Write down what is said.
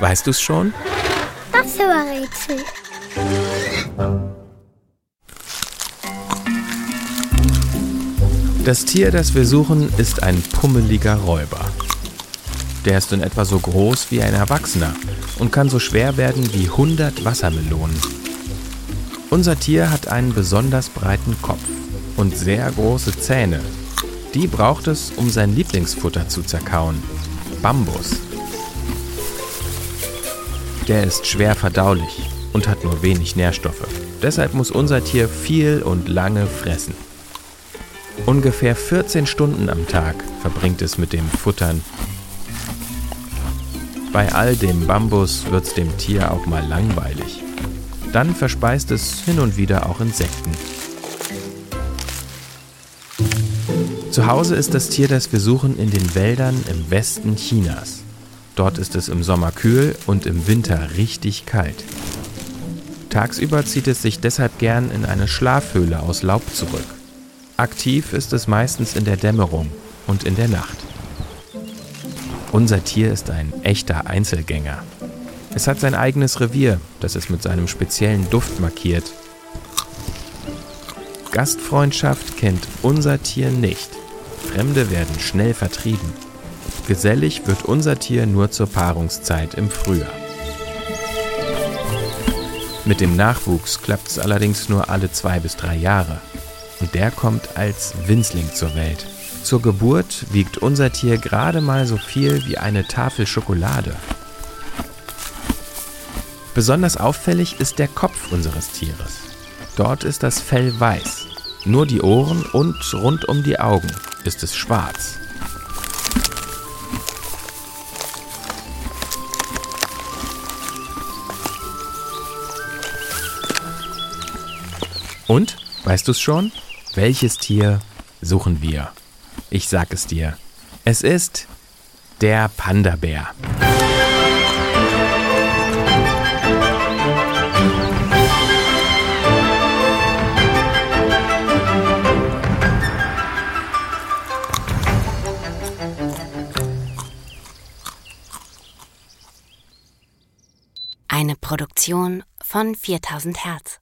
Weißt du es schon? Das war Rätsel. Das Tier, das wir suchen, ist ein pummeliger Räuber. Der ist in etwa so groß wie ein Erwachsener und kann so schwer werden wie 100 Wassermelonen. Unser Tier hat einen besonders breiten Kopf und sehr große Zähne. Die braucht es, um sein Lieblingsfutter zu zerkauen. Bambus. Der ist schwer verdaulich und hat nur wenig Nährstoffe. Deshalb muss unser Tier viel und lange fressen. Ungefähr 14 Stunden am Tag verbringt es mit dem Futtern. Bei all dem Bambus wird es dem Tier auch mal langweilig. Dann verspeist es hin und wieder auch Insekten. Zu Hause ist das Tier, das wir suchen, in den Wäldern im Westen Chinas. Dort ist es im Sommer kühl und im Winter richtig kalt. Tagsüber zieht es sich deshalb gern in eine Schlafhöhle aus Laub zurück. Aktiv ist es meistens in der Dämmerung und in der Nacht. Unser Tier ist ein echter Einzelgänger. Es hat sein eigenes Revier, das es mit seinem speziellen Duft markiert. Gastfreundschaft kennt unser Tier nicht. Fremde werden schnell vertrieben. Gesellig wird unser Tier nur zur Paarungszeit im Frühjahr. Mit dem Nachwuchs klappt es allerdings nur alle zwei bis drei Jahre. Und der kommt als Winzling zur Welt. Zur Geburt wiegt unser Tier gerade mal so viel wie eine Tafel Schokolade. Besonders auffällig ist der Kopf unseres Tieres. Dort ist das Fell weiß. Nur die Ohren und rund um die Augen ist es schwarz. Und, weißt du es schon? Welches Tier suchen wir? Ich sag es dir. Es ist der Panda-Bär. Eine Produktion von 4000 Hertz.